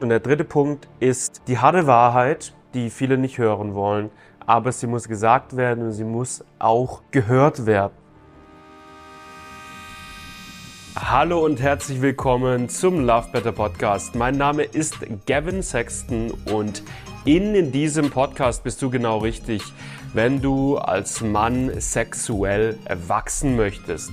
Und der dritte Punkt ist die harte Wahrheit, die viele nicht hören wollen, aber sie muss gesagt werden und sie muss auch gehört werden. Hallo und herzlich willkommen zum Love Better Podcast. Mein Name ist Gavin Sexton und in diesem Podcast bist du genau richtig, wenn du als Mann sexuell erwachsen möchtest.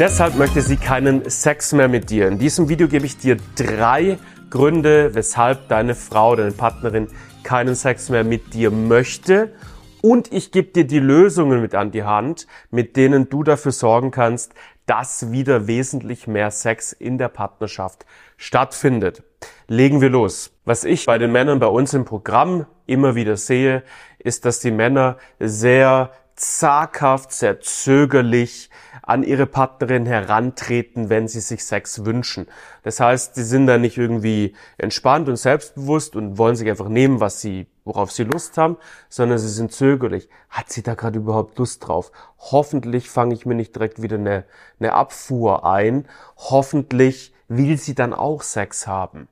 Deshalb möchte sie keinen Sex mehr mit dir. In diesem Video gebe ich dir drei Gründe, weshalb deine Frau, deine Partnerin keinen Sex mehr mit dir möchte. Und ich gebe dir die Lösungen mit an die Hand, mit denen du dafür sorgen kannst, dass wieder wesentlich mehr Sex in der Partnerschaft stattfindet. Legen wir los. Was ich bei den Männern bei uns im Programm immer wieder sehe, ist, dass die Männer sehr zaghaft, sehr zögerlich an ihre Partnerin herantreten, wenn sie sich Sex wünschen. Das heißt, sie sind da nicht irgendwie entspannt und selbstbewusst und wollen sich einfach nehmen, was sie, worauf sie Lust haben, sondern sie sind zögerlich. Hat sie da gerade überhaupt Lust drauf? Hoffentlich fange ich mir nicht direkt wieder eine, eine Abfuhr ein. Hoffentlich will sie dann auch Sex haben.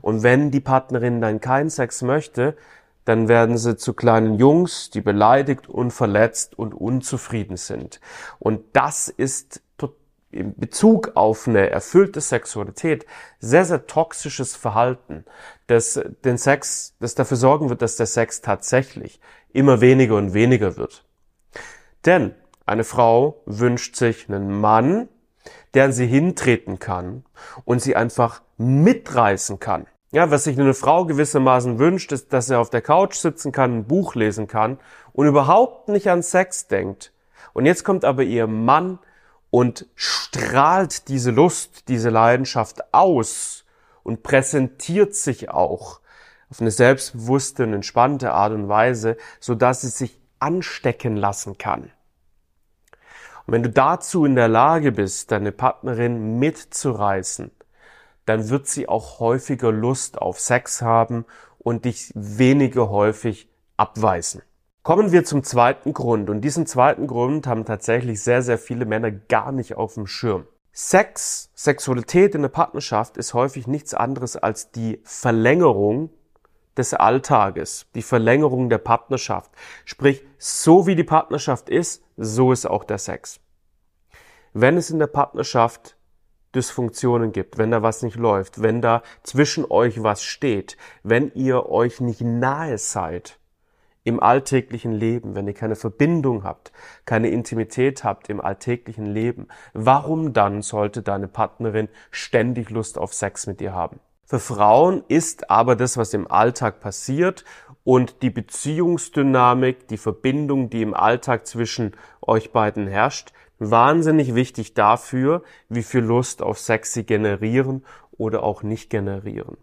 Und wenn die Partnerin dann keinen Sex möchte, dann werden sie zu kleinen Jungs, die beleidigt und verletzt und unzufrieden sind. Und das ist in Bezug auf eine erfüllte Sexualität sehr, sehr toxisches Verhalten, das den Sex, das dafür sorgen wird, dass der Sex tatsächlich immer weniger und weniger wird. Denn eine Frau wünscht sich einen Mann, der an sie hintreten kann und sie einfach mitreißen kann. Ja, was sich eine Frau gewissermaßen wünscht, ist, dass er auf der Couch sitzen kann, ein Buch lesen kann und überhaupt nicht an Sex denkt. Und jetzt kommt aber ihr Mann und strahlt diese Lust, diese Leidenschaft aus und präsentiert sich auch auf eine selbstbewusste und entspannte Art und Weise, so dass sie sich anstecken lassen kann. Und wenn du dazu in der Lage bist, deine Partnerin mitzureißen, dann wird sie auch häufiger Lust auf Sex haben und dich weniger häufig abweisen. Kommen wir zum zweiten Grund. Und diesen zweiten Grund haben tatsächlich sehr, sehr viele Männer gar nicht auf dem Schirm. Sex, Sexualität in der Partnerschaft ist häufig nichts anderes als die Verlängerung des Alltages, die Verlängerung der Partnerschaft. Sprich, so wie die Partnerschaft ist, so ist auch der Sex. Wenn es in der Partnerschaft Dysfunktionen gibt, wenn da was nicht läuft, wenn da zwischen euch was steht, wenn ihr euch nicht nahe seid im alltäglichen Leben, wenn ihr keine Verbindung habt, keine Intimität habt im alltäglichen Leben, warum dann sollte deine Partnerin ständig Lust auf Sex mit dir haben? Für Frauen ist aber das, was im Alltag passiert und die Beziehungsdynamik, die Verbindung, die im Alltag zwischen euch beiden herrscht, wahnsinnig wichtig dafür, wie viel Lust auf Sex sie generieren oder auch nicht generieren.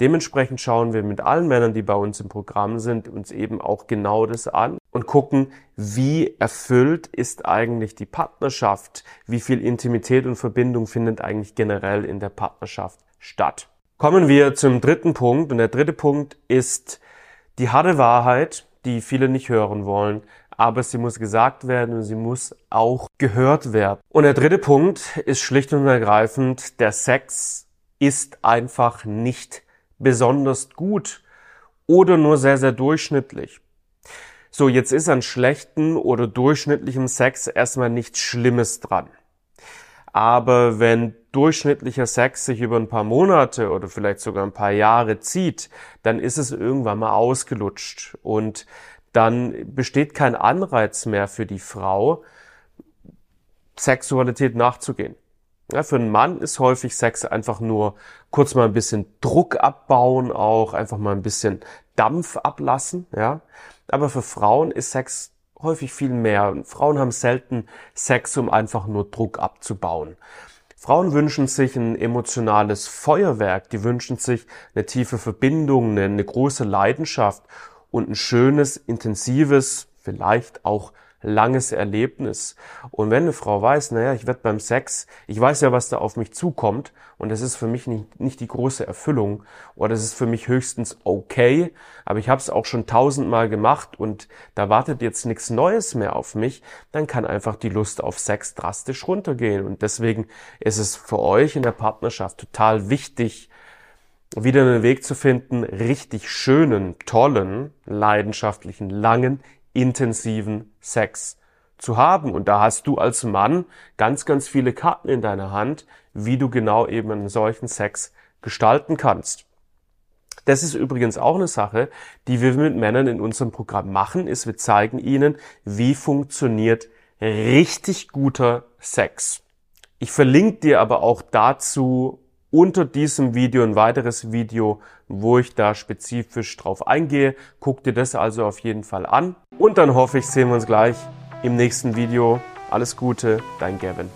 Dementsprechend schauen wir mit allen Männern, die bei uns im Programm sind, uns eben auch genau das an und gucken, wie erfüllt ist eigentlich die Partnerschaft, wie viel Intimität und Verbindung findet eigentlich generell in der Partnerschaft statt. Kommen wir zum dritten Punkt und der dritte Punkt ist die harte Wahrheit, die viele nicht hören wollen, aber sie muss gesagt werden und sie muss auch gehört werden. Und der dritte Punkt ist schlicht und ergreifend, der Sex ist einfach nicht besonders gut oder nur sehr, sehr durchschnittlich. So, jetzt ist an schlechten oder durchschnittlichem Sex erstmal nichts Schlimmes dran. Aber wenn durchschnittlicher Sex sich über ein paar Monate oder vielleicht sogar ein paar Jahre zieht, dann ist es irgendwann mal ausgelutscht und dann besteht kein Anreiz mehr für die Frau, Sexualität nachzugehen. Ja, für einen Mann ist häufig Sex einfach nur kurz mal ein bisschen Druck abbauen, auch einfach mal ein bisschen Dampf ablassen, ja. Aber für Frauen ist Sex häufig viel mehr. Frauen haben selten Sex, um einfach nur Druck abzubauen. Frauen wünschen sich ein emotionales Feuerwerk, die wünschen sich eine tiefe Verbindung, eine, eine große Leidenschaft und ein schönes, intensives, vielleicht auch langes Erlebnis. Und wenn eine Frau weiß, naja, ich werde beim Sex, ich weiß ja, was da auf mich zukommt und das ist für mich nicht, nicht die große Erfüllung oder das ist für mich höchstens okay, aber ich habe es auch schon tausendmal gemacht und da wartet jetzt nichts Neues mehr auf mich, dann kann einfach die Lust auf Sex drastisch runtergehen. Und deswegen ist es für euch in der Partnerschaft total wichtig, wieder einen Weg zu finden, richtig schönen, tollen, leidenschaftlichen, langen, intensiven Sex zu haben. Und da hast du als Mann ganz, ganz viele Karten in deiner Hand, wie du genau eben einen solchen Sex gestalten kannst. Das ist übrigens auch eine Sache, die wir mit Männern in unserem Programm machen, ist, wir zeigen ihnen, wie funktioniert richtig guter Sex. Ich verlinke dir aber auch dazu unter diesem Video ein weiteres Video, wo ich da spezifisch drauf eingehe. Guck dir das also auf jeden Fall an. Und dann hoffe ich, sehen wir uns gleich im nächsten Video. Alles Gute, dein Gavin.